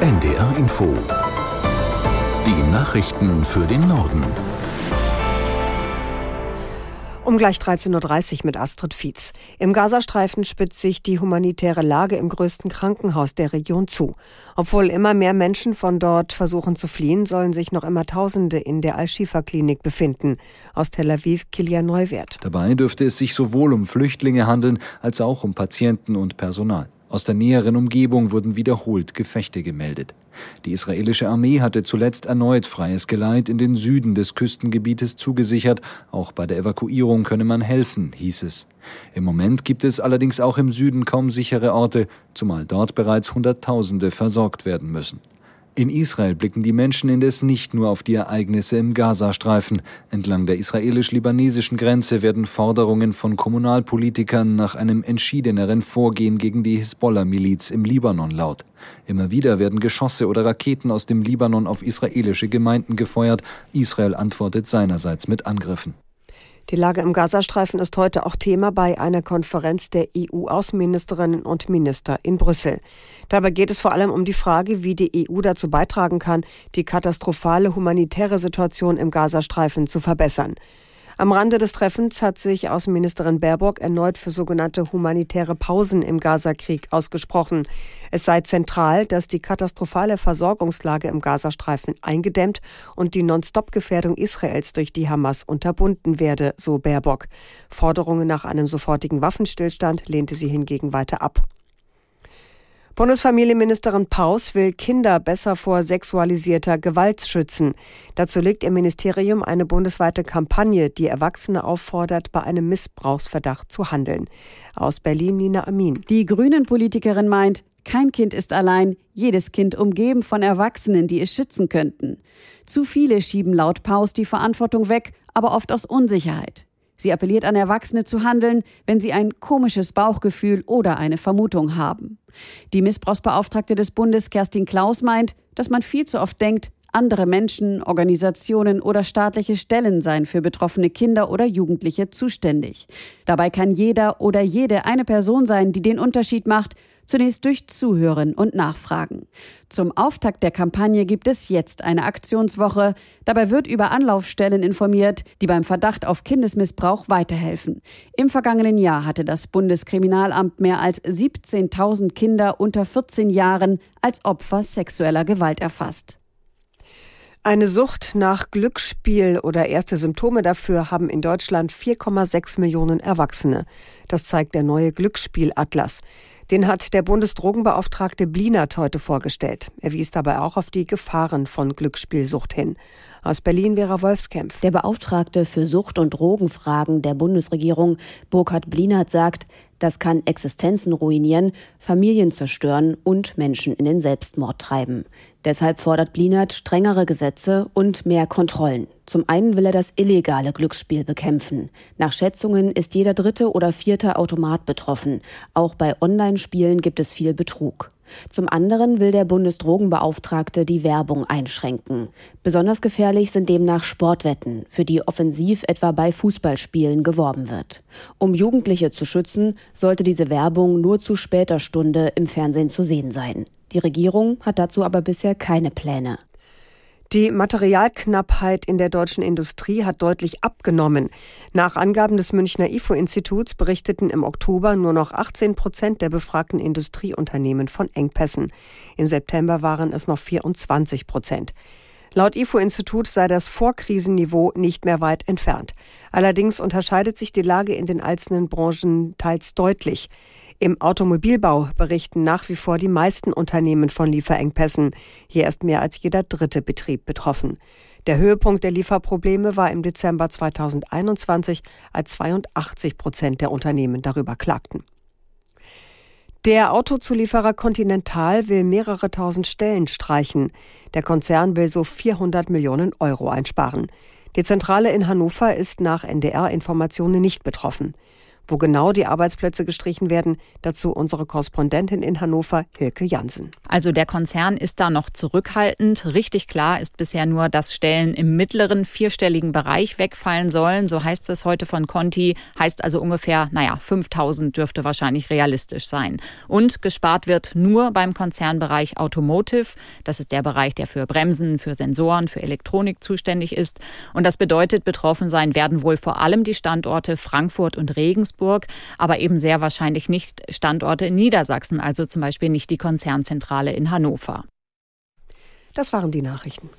NDR Info. Die Nachrichten für den Norden. Um gleich 13.30 Uhr mit Astrid Fietz. Im Gazastreifen spitzt sich die humanitäre Lage im größten Krankenhaus der Region zu. Obwohl immer mehr Menschen von dort versuchen zu fliehen, sollen sich noch immer Tausende in der Al-Shifa-Klinik befinden. Aus Tel Aviv, Kilian Neuwert. Dabei dürfte es sich sowohl um Flüchtlinge handeln, als auch um Patienten und Personal. Aus der näheren Umgebung wurden wiederholt Gefechte gemeldet. Die israelische Armee hatte zuletzt erneut freies Geleit in den Süden des Küstengebietes zugesichert. Auch bei der Evakuierung könne man helfen, hieß es. Im Moment gibt es allerdings auch im Süden kaum sichere Orte, zumal dort bereits Hunderttausende versorgt werden müssen. In Israel blicken die Menschen indes nicht nur auf die Ereignisse im Gazastreifen. Entlang der israelisch-libanesischen Grenze werden Forderungen von Kommunalpolitikern nach einem entschiedeneren Vorgehen gegen die Hisbollah-Miliz im Libanon laut. Immer wieder werden Geschosse oder Raketen aus dem Libanon auf israelische Gemeinden gefeuert. Israel antwortet seinerseits mit Angriffen. Die Lage im Gazastreifen ist heute auch Thema bei einer Konferenz der EU-Außenministerinnen und Minister in Brüssel. Dabei geht es vor allem um die Frage, wie die EU dazu beitragen kann, die katastrophale humanitäre Situation im Gazastreifen zu verbessern. Am Rande des Treffens hat sich Außenministerin Baerbock erneut für sogenannte humanitäre Pausen im Gazakrieg ausgesprochen. Es sei zentral, dass die katastrophale Versorgungslage im Gazastreifen eingedämmt und die Non-Stop-Gefährdung Israels durch die Hamas unterbunden werde, so Baerbock. Forderungen nach einem sofortigen Waffenstillstand lehnte sie hingegen weiter ab. Bundesfamilienministerin Paus will Kinder besser vor sexualisierter Gewalt schützen. Dazu legt ihr Ministerium eine bundesweite Kampagne, die Erwachsene auffordert, bei einem Missbrauchsverdacht zu handeln. Aus Berlin Nina Amin. Die Grünen-Politikerin meint, kein Kind ist allein, jedes Kind umgeben von Erwachsenen, die es schützen könnten. Zu viele schieben laut Paus die Verantwortung weg, aber oft aus Unsicherheit. Sie appelliert an Erwachsene zu handeln, wenn sie ein komisches Bauchgefühl oder eine Vermutung haben. Die Missbrauchsbeauftragte des Bundes Kerstin Klaus meint, dass man viel zu oft denkt, andere Menschen, Organisationen oder staatliche Stellen seien für betroffene Kinder oder Jugendliche zuständig. Dabei kann jeder oder jede eine Person sein, die den Unterschied macht Zunächst durch Zuhören und Nachfragen. Zum Auftakt der Kampagne gibt es jetzt eine Aktionswoche. Dabei wird über Anlaufstellen informiert, die beim Verdacht auf Kindesmissbrauch weiterhelfen. Im vergangenen Jahr hatte das Bundeskriminalamt mehr als 17.000 Kinder unter 14 Jahren als Opfer sexueller Gewalt erfasst. Eine Sucht nach Glücksspiel oder erste Symptome dafür haben in Deutschland 4,6 Millionen Erwachsene. Das zeigt der neue Glücksspielatlas. Den hat der Bundesdrogenbeauftragte Blinert heute vorgestellt. Er wies dabei auch auf die Gefahren von Glücksspielsucht hin. Aus Berlin Vera Wolfskämpf. Der Beauftragte für Sucht- und Drogenfragen der Bundesregierung, Burkhard Blinert, sagt, das kann Existenzen ruinieren, Familien zerstören und Menschen in den Selbstmord treiben. Deshalb fordert Blinert strengere Gesetze und mehr Kontrollen. Zum einen will er das illegale Glücksspiel bekämpfen. Nach Schätzungen ist jeder dritte oder vierte Automat betroffen. Auch bei Online-Spielen gibt es viel Betrug. Zum anderen will der Bundesdrogenbeauftragte die Werbung einschränken. Besonders gefährlich sind demnach Sportwetten, für die offensiv etwa bei Fußballspielen geworben wird. Um Jugendliche zu schützen, sollte diese Werbung nur zu später Stunde im Fernsehen zu sehen sein. Die Regierung hat dazu aber bisher keine Pläne. Die Materialknappheit in der deutschen Industrie hat deutlich abgenommen. Nach Angaben des Münchner IFO-Instituts berichteten im Oktober nur noch 18 Prozent der befragten Industrieunternehmen von Engpässen. Im September waren es noch 24 Prozent. Laut IFO-Institut sei das Vorkrisenniveau nicht mehr weit entfernt. Allerdings unterscheidet sich die Lage in den einzelnen Branchen teils deutlich. Im Automobilbau berichten nach wie vor die meisten Unternehmen von Lieferengpässen. Hier ist mehr als jeder dritte Betrieb betroffen. Der Höhepunkt der Lieferprobleme war im Dezember 2021, als 82 Prozent der Unternehmen darüber klagten. Der Autozulieferer Continental will mehrere tausend Stellen streichen. Der Konzern will so 400 Millionen Euro einsparen. Die Zentrale in Hannover ist nach NDR-Informationen nicht betroffen. Wo genau die Arbeitsplätze gestrichen werden, dazu unsere Korrespondentin in Hannover, Hilke Jansen. Also der Konzern ist da noch zurückhaltend. Richtig klar ist bisher nur, dass Stellen im mittleren vierstelligen Bereich wegfallen sollen. So heißt es heute von Conti. Heißt also ungefähr, naja, 5000 dürfte wahrscheinlich realistisch sein. Und gespart wird nur beim Konzernbereich Automotive. Das ist der Bereich, der für Bremsen, für Sensoren, für Elektronik zuständig ist. Und das bedeutet, betroffen sein werden wohl vor allem die Standorte Frankfurt und Regensburg, aber eben sehr wahrscheinlich nicht Standorte in Niedersachsen, also zum Beispiel nicht die Konzernzentrale in Hannover. Das waren die Nachrichten.